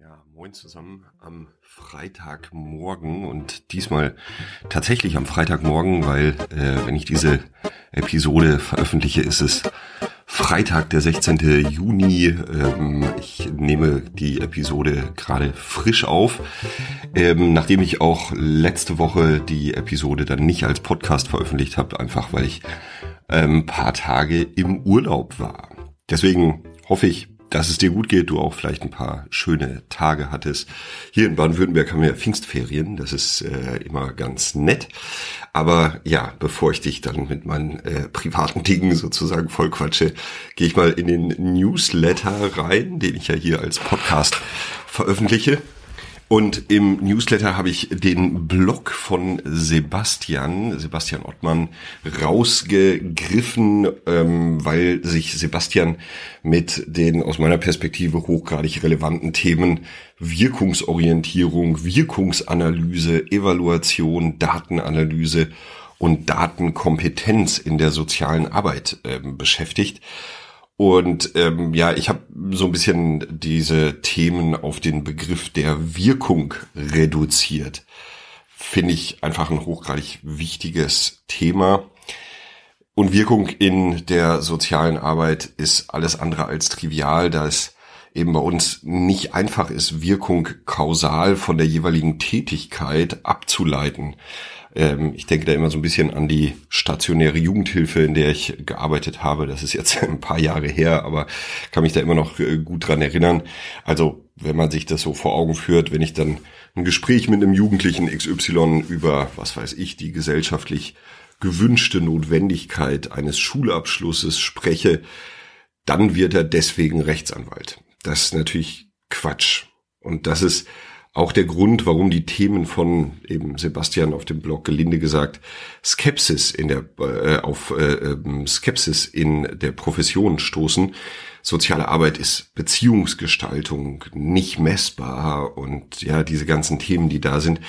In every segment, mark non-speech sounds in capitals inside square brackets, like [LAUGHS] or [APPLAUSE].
Ja, moin zusammen am Freitagmorgen und diesmal tatsächlich am Freitagmorgen, weil äh, wenn ich diese Episode veröffentliche, ist es Freitag, der 16. Juni. Ähm, ich nehme die Episode gerade frisch auf, ähm, nachdem ich auch letzte Woche die Episode dann nicht als Podcast veröffentlicht habe, einfach weil ich ähm, paar Tage im Urlaub war. Deswegen hoffe ich, dass es dir gut geht, du auch vielleicht ein paar schöne Tage hattest. Hier in Baden-Württemberg haben wir Pfingstferien, das ist äh, immer ganz nett. Aber ja, bevor ich dich dann mit meinen äh, privaten Dingen sozusagen vollquatsche, gehe ich mal in den Newsletter rein, den ich ja hier als Podcast veröffentliche. Und im Newsletter habe ich den Blog von Sebastian, Sebastian Ottmann, rausgegriffen, ähm, weil sich Sebastian mit den aus meiner Perspektive hochgradig relevanten Themen Wirkungsorientierung, Wirkungsanalyse, Evaluation, Datenanalyse und Datenkompetenz in der sozialen Arbeit äh, beschäftigt. Und ähm, ja, ich habe so ein bisschen diese Themen auf den Begriff der Wirkung reduziert. Finde ich einfach ein hochgradig wichtiges Thema. Und Wirkung in der sozialen Arbeit ist alles andere als trivial, da es eben bei uns nicht einfach ist, Wirkung kausal von der jeweiligen Tätigkeit abzuleiten. Ähm, ich denke da immer so ein bisschen an die stationäre Jugendhilfe, in der ich gearbeitet habe. Das ist jetzt [LAUGHS] ein paar Jahre her, aber kann mich da immer noch äh, gut dran erinnern. Also wenn man sich das so vor Augen führt, wenn ich dann ein Gespräch mit einem Jugendlichen XY über, was weiß ich, die gesellschaftlich gewünschte Notwendigkeit eines Schulabschlusses spreche, dann wird er deswegen Rechtsanwalt. Das ist natürlich Quatsch. Und das ist auch der Grund, warum die Themen von eben Sebastian auf dem Blog gelinde gesagt Skepsis in der äh, auf äh, ähm, Skepsis in der Profession stoßen. Soziale Arbeit ist Beziehungsgestaltung, nicht messbar und ja, diese ganzen Themen, die da sind,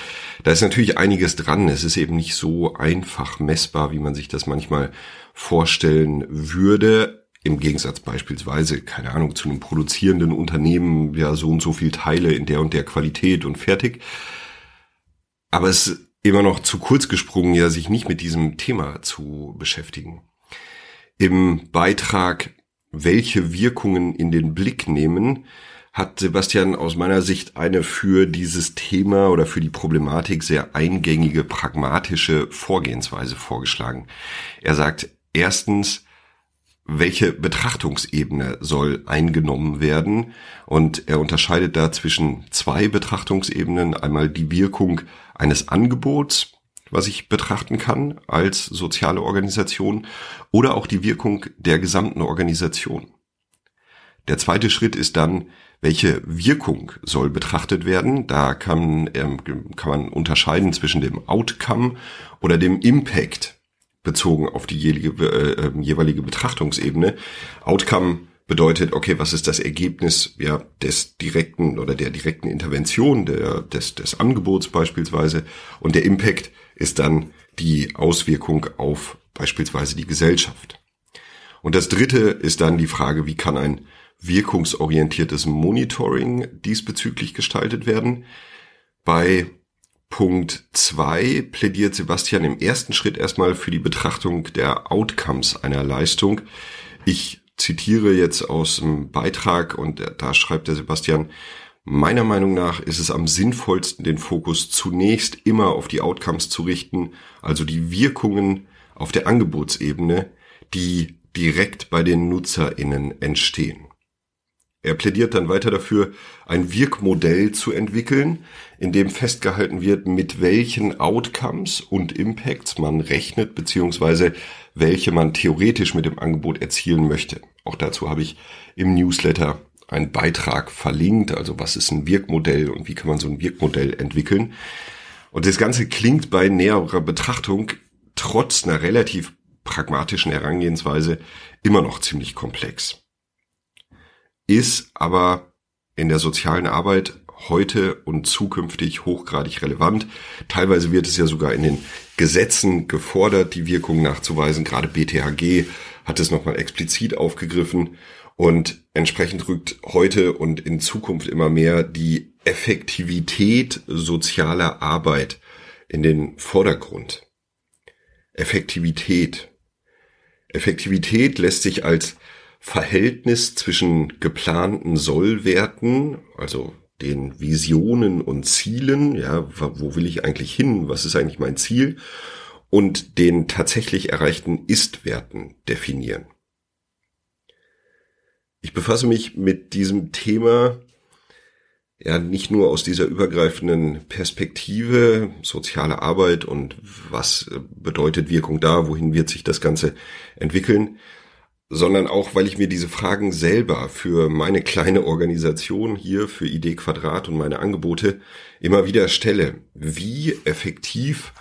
da ist natürlich einiges dran. Es ist eben nicht so einfach messbar, wie man sich das manchmal vorstellen würde. Im Gegensatz beispielsweise, keine Ahnung, zu einem produzierenden Unternehmen, ja, so und so viel Teile in der und der Qualität und fertig. Aber es ist immer noch zu kurz gesprungen, ja, sich nicht mit diesem Thema zu beschäftigen. Im Beitrag Welche Wirkungen in den Blick nehmen, hat Sebastian aus meiner Sicht eine für dieses Thema oder für die Problematik sehr eingängige, pragmatische Vorgehensweise vorgeschlagen. Er sagt, erstens, welche Betrachtungsebene soll eingenommen werden. Und er unterscheidet da zwischen zwei Betrachtungsebenen. Einmal die Wirkung eines Angebots, was ich betrachten kann als soziale Organisation, oder auch die Wirkung der gesamten Organisation. Der zweite Schritt ist dann, welche Wirkung soll betrachtet werden. Da kann, ähm, kann man unterscheiden zwischen dem Outcome oder dem Impact bezogen auf die jeweilige, äh, ähm, jeweilige Betrachtungsebene. Outcome bedeutet, okay, was ist das Ergebnis ja, des direkten oder der direkten Intervention, der, des, des Angebots beispielsweise. Und der Impact ist dann die Auswirkung auf beispielsweise die Gesellschaft. Und das dritte ist dann die Frage, wie kann ein wirkungsorientiertes Monitoring diesbezüglich gestaltet werden. Bei Punkt zwei plädiert Sebastian im ersten Schritt erstmal für die Betrachtung der Outcomes einer Leistung. Ich zitiere jetzt aus dem Beitrag und da schreibt der Sebastian, meiner Meinung nach ist es am sinnvollsten, den Fokus zunächst immer auf die Outcomes zu richten, also die Wirkungen auf der Angebotsebene, die direkt bei den NutzerInnen entstehen. Er plädiert dann weiter dafür, ein Wirkmodell zu entwickeln, in dem festgehalten wird, mit welchen Outcomes und Impacts man rechnet, beziehungsweise welche man theoretisch mit dem Angebot erzielen möchte. Auch dazu habe ich im Newsletter einen Beitrag verlinkt, also was ist ein Wirkmodell und wie kann man so ein Wirkmodell entwickeln. Und das Ganze klingt bei näherer Betrachtung trotz einer relativ pragmatischen Herangehensweise immer noch ziemlich komplex ist aber in der sozialen Arbeit heute und zukünftig hochgradig relevant. Teilweise wird es ja sogar in den Gesetzen gefordert, die Wirkung nachzuweisen. Gerade BTHG hat es nochmal explizit aufgegriffen. Und entsprechend rückt heute und in Zukunft immer mehr die Effektivität sozialer Arbeit in den Vordergrund. Effektivität. Effektivität lässt sich als Verhältnis zwischen geplanten Sollwerten, also den Visionen und Zielen, ja, wo will ich eigentlich hin, was ist eigentlich mein Ziel, und den tatsächlich erreichten Ist-Werten definieren. Ich befasse mich mit diesem Thema ja nicht nur aus dieser übergreifenden Perspektive, soziale Arbeit und was bedeutet Wirkung da, wohin wird sich das Ganze entwickeln, sondern auch, weil ich mir diese Fragen selber für meine kleine Organisation hier, für Idee Quadrat und meine Angebote immer wieder stelle. Wie effektiv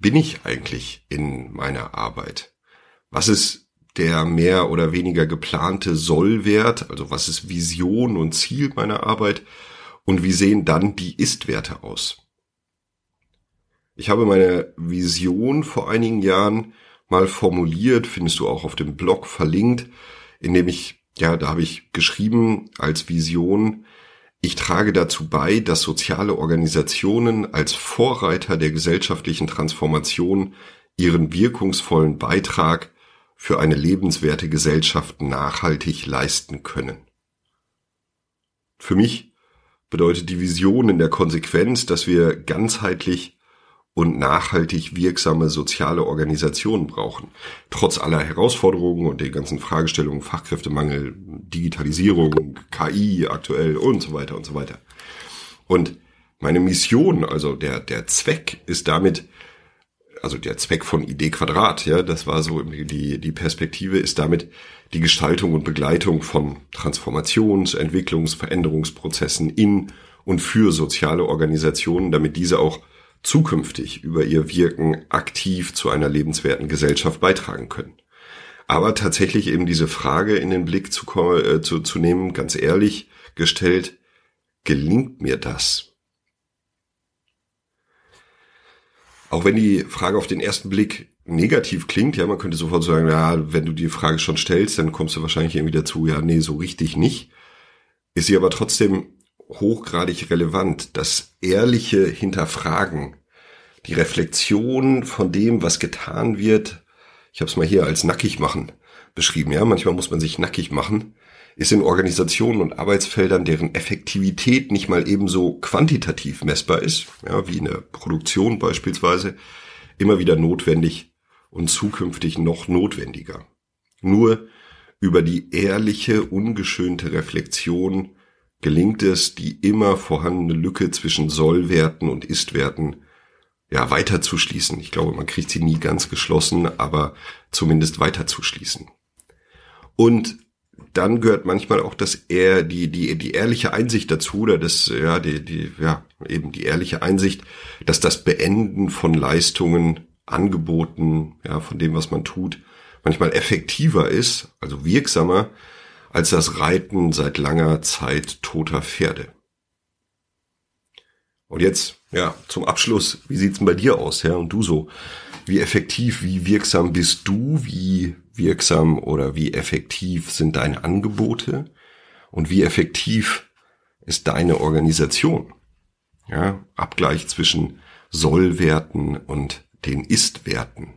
bin ich eigentlich in meiner Arbeit? Was ist der mehr oder weniger geplante Sollwert? Also was ist Vision und Ziel meiner Arbeit? Und wie sehen dann die Ist-Werte aus? Ich habe meine Vision vor einigen Jahren mal formuliert, findest du auch auf dem Blog verlinkt, in dem ich, ja, da habe ich geschrieben als Vision, ich trage dazu bei, dass soziale Organisationen als Vorreiter der gesellschaftlichen Transformation ihren wirkungsvollen Beitrag für eine lebenswerte Gesellschaft nachhaltig leisten können. Für mich bedeutet die Vision in der Konsequenz, dass wir ganzheitlich und nachhaltig wirksame soziale Organisationen brauchen. Trotz aller Herausforderungen und den ganzen Fragestellungen Fachkräftemangel, Digitalisierung, KI aktuell und so weiter und so weiter. Und meine Mission, also der, der Zweck ist damit, also der Zweck von Idee Quadrat, ja, das war so die, die Perspektive ist damit die Gestaltung und Begleitung von Transformations-, Entwicklungs-, Veränderungsprozessen in und für soziale Organisationen, damit diese auch zukünftig über ihr Wirken aktiv zu einer lebenswerten Gesellschaft beitragen können. Aber tatsächlich eben diese Frage in den Blick zu, äh, zu, zu nehmen, ganz ehrlich gestellt, gelingt mir das? Auch wenn die Frage auf den ersten Blick negativ klingt, ja, man könnte sofort sagen, ja, wenn du die Frage schon stellst, dann kommst du wahrscheinlich irgendwie dazu, ja, nee, so richtig nicht. Ist sie aber trotzdem hochgradig relevant. Das ehrliche Hinterfragen, die Reflexion von dem, was getan wird. Ich habe es mal hier als nackig machen beschrieben. Ja, manchmal muss man sich nackig machen. Ist in Organisationen und Arbeitsfeldern, deren Effektivität nicht mal ebenso quantitativ messbar ist, ja, wie in der Produktion beispielsweise, immer wieder notwendig und zukünftig noch notwendiger. Nur über die ehrliche, ungeschönte Reflexion gelingt es, die immer vorhandene Lücke zwischen Sollwerten und Istwerten ja weiter zu schließen. Ich glaube, man kriegt sie nie ganz geschlossen, aber zumindest weiter zu schließen. Und dann gehört manchmal auch das eher die die die ehrliche Einsicht dazu oder das ja die die ja eben die ehrliche Einsicht, dass das Beenden von Leistungen, Angeboten, ja von dem was man tut, manchmal effektiver ist, also wirksamer als das Reiten seit langer Zeit toter Pferde. Und jetzt, ja, zum Abschluss, wie sieht's denn bei dir aus, Herr? Und du so? Wie effektiv, wie wirksam bist du? Wie wirksam oder wie effektiv sind deine Angebote? Und wie effektiv ist deine Organisation? Ja, Abgleich zwischen Sollwerten und den Ist-Werten.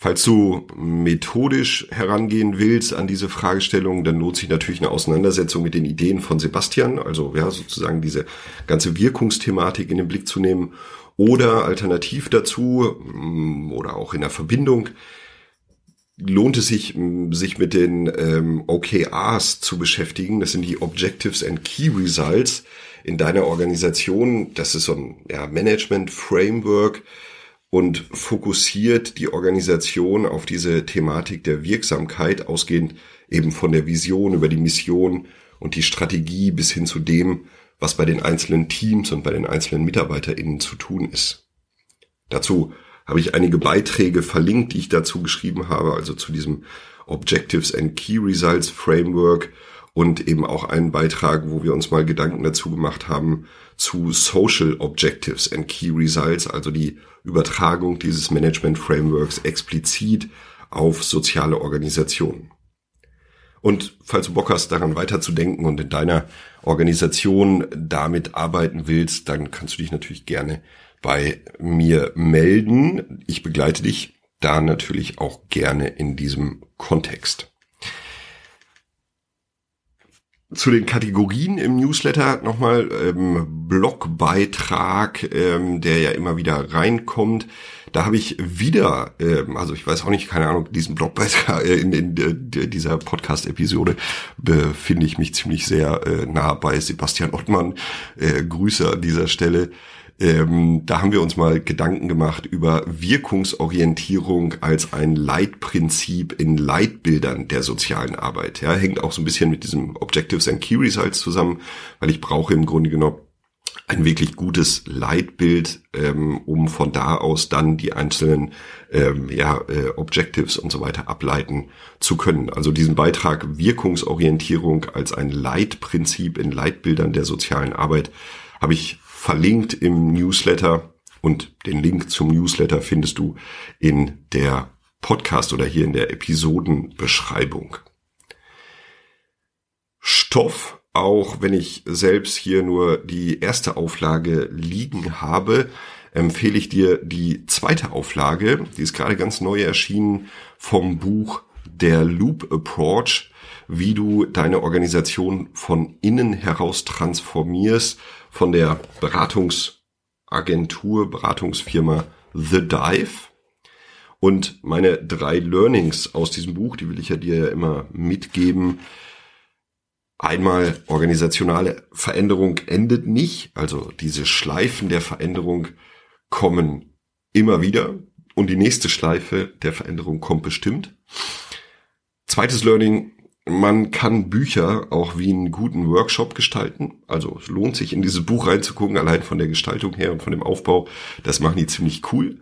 Falls du methodisch herangehen willst an diese Fragestellung, dann lohnt sich natürlich eine Auseinandersetzung mit den Ideen von Sebastian, also ja, sozusagen diese ganze Wirkungsthematik in den Blick zu nehmen oder alternativ dazu mm, oder auch in der Verbindung lohnt es sich, mm, sich mit den ähm, OKRs zu beschäftigen. Das sind die Objectives and Key Results in deiner Organisation. Das ist so ein ja, Management Framework, und fokussiert die Organisation auf diese Thematik der Wirksamkeit, ausgehend eben von der Vision über die Mission und die Strategie bis hin zu dem, was bei den einzelnen Teams und bei den einzelnen MitarbeiterInnen zu tun ist. Dazu habe ich einige Beiträge verlinkt, die ich dazu geschrieben habe, also zu diesem Objectives and Key Results Framework und eben auch einen Beitrag, wo wir uns mal Gedanken dazu gemacht haben zu Social Objectives and Key Results, also die Übertragung dieses Management Frameworks explizit auf soziale Organisationen. Und falls du Bock hast, daran weiterzudenken und in deiner Organisation damit arbeiten willst, dann kannst du dich natürlich gerne bei mir melden. Ich begleite dich da natürlich auch gerne in diesem Kontext. Zu den Kategorien im Newsletter nochmal ähm, Blogbeitrag, ähm, der ja immer wieder reinkommt. Da habe ich wieder, ähm, also ich weiß auch nicht, keine Ahnung, diesen Blogbeitrag äh, in, in, in dieser Podcast-Episode befinde ich mich ziemlich sehr äh, nah bei Sebastian Ottmann. Äh, Grüße an dieser Stelle. Ähm, da haben wir uns mal Gedanken gemacht über Wirkungsorientierung als ein Leitprinzip in Leitbildern der sozialen Arbeit. Ja, hängt auch so ein bisschen mit diesem Objectives and Key Results zusammen, weil ich brauche im Grunde genommen ein wirklich gutes Leitbild, ähm, um von da aus dann die einzelnen ähm, ja, äh, Objectives und so weiter ableiten zu können. Also diesen Beitrag Wirkungsorientierung als ein Leitprinzip in Leitbildern der sozialen Arbeit habe ich verlinkt im Newsletter und den Link zum Newsletter findest du in der Podcast oder hier in der Episodenbeschreibung. Stoff, auch wenn ich selbst hier nur die erste Auflage liegen habe, empfehle ich dir die zweite Auflage. Die ist gerade ganz neu erschienen vom Buch Der Loop Approach, wie du deine Organisation von innen heraus transformierst von der Beratungsagentur, Beratungsfirma The Dive. Und meine drei Learnings aus diesem Buch, die will ich ja dir ja immer mitgeben. Einmal organisationale Veränderung endet nicht, also diese Schleifen der Veränderung kommen immer wieder und die nächste Schleife der Veränderung kommt bestimmt. Zweites Learning, man kann Bücher auch wie einen guten Workshop gestalten. Also es lohnt sich in dieses Buch reinzugucken, allein von der Gestaltung her und von dem Aufbau. Das machen die ziemlich cool.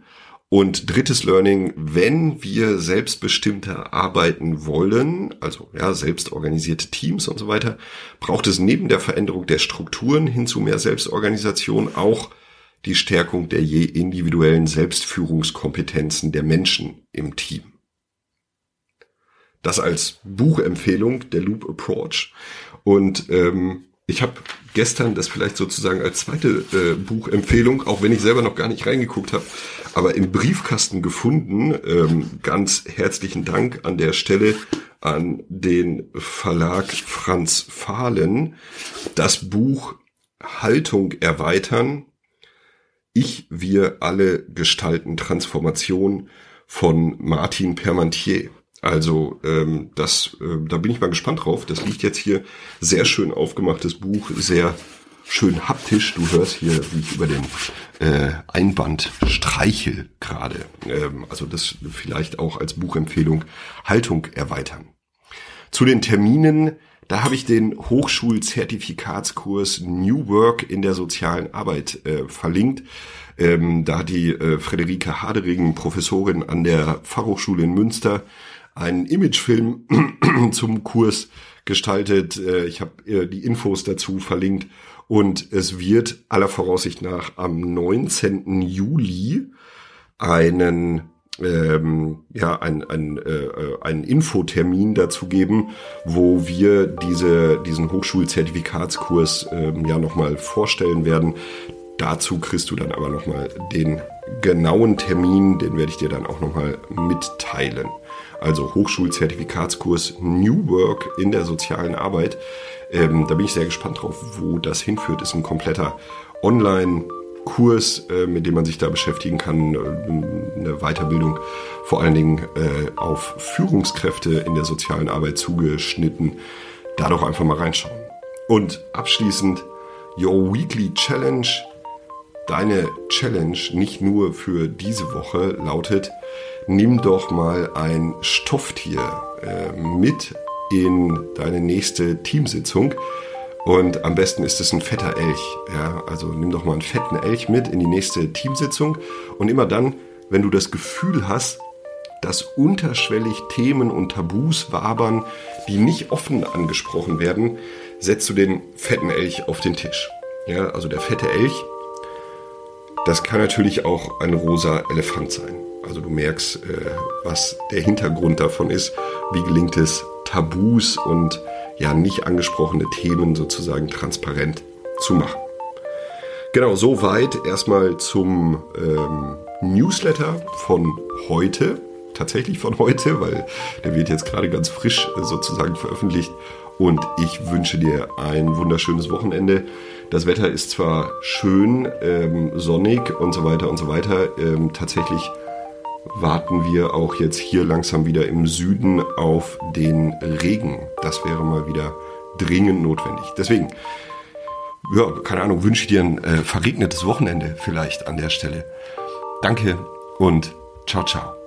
Und drittes Learning, wenn wir selbstbestimmter arbeiten wollen, also ja, selbstorganisierte Teams und so weiter, braucht es neben der Veränderung der Strukturen hin zu mehr Selbstorganisation auch die Stärkung der je individuellen Selbstführungskompetenzen der Menschen im Team. Das als Buchempfehlung, der Loop Approach. Und ähm, ich habe gestern das vielleicht sozusagen als zweite äh, Buchempfehlung, auch wenn ich selber noch gar nicht reingeguckt habe, aber im Briefkasten gefunden. Ähm, ganz herzlichen Dank an der Stelle an den Verlag Franz Fahlen. Das Buch Haltung erweitern. Ich, wir alle gestalten Transformation von Martin Permantier. Also ähm, das, äh, da bin ich mal gespannt drauf. Das liegt jetzt hier sehr schön aufgemachtes Buch, sehr schön haptisch. Du hörst hier, wie ich über den äh, Einband streichel gerade. Ähm, also das vielleicht auch als Buchempfehlung Haltung erweitern. Zu den Terminen, da habe ich den Hochschulzertifikatskurs New Work in der sozialen Arbeit äh, verlinkt. Ähm, da hat die äh, Frederike Hadering, Professorin an der Fachhochschule in Münster, einen Imagefilm [CLEARS THROAT] zum Kurs gestaltet. Äh, ich habe äh, die Infos dazu verlinkt und es wird aller Voraussicht nach am 19. Juli einen ähm, ja ein, ein, äh, einen Infotermin dazu geben, wo wir diese diesen Hochschulzertifikatskurs ähm, ja nochmal vorstellen werden. Dazu kriegst du dann aber nochmal den genauen Termin, den werde ich dir dann auch nochmal mitteilen also Hochschulzertifikatskurs New Work in der sozialen Arbeit. Ähm, da bin ich sehr gespannt drauf, wo das hinführt. Ist ein kompletter Online-Kurs, äh, mit dem man sich da beschäftigen kann. Äh, eine Weiterbildung vor allen Dingen äh, auf Führungskräfte in der sozialen Arbeit zugeschnitten. Da doch einfach mal reinschauen. Und abschließend Your Weekly Challenge. Deine Challenge nicht nur für diese Woche lautet, nimm doch mal ein Stofftier äh, mit in deine nächste Teamsitzung. Und am besten ist es ein fetter Elch. Ja, also nimm doch mal einen fetten Elch mit in die nächste Teamsitzung. Und immer dann, wenn du das Gefühl hast, dass unterschwellig Themen und Tabus wabern, die nicht offen angesprochen werden, setzt du den fetten Elch auf den Tisch. Ja, also der fette Elch, das kann natürlich auch ein rosa Elefant sein. Also du merkst, äh, was der Hintergrund davon ist. Wie gelingt es, Tabus und ja nicht angesprochene Themen sozusagen transparent zu machen. Genau, soweit erstmal zum ähm, Newsletter von heute. Tatsächlich von heute, weil der wird jetzt gerade ganz frisch sozusagen veröffentlicht. Und ich wünsche dir ein wunderschönes Wochenende. Das Wetter ist zwar schön, ähm, sonnig und so weiter und so weiter. Ähm, tatsächlich warten wir auch jetzt hier langsam wieder im Süden auf den Regen. Das wäre mal wieder dringend notwendig. Deswegen ja, keine Ahnung, wünsche ich dir ein äh, verregnetes Wochenende vielleicht an der Stelle. Danke und ciao, ciao.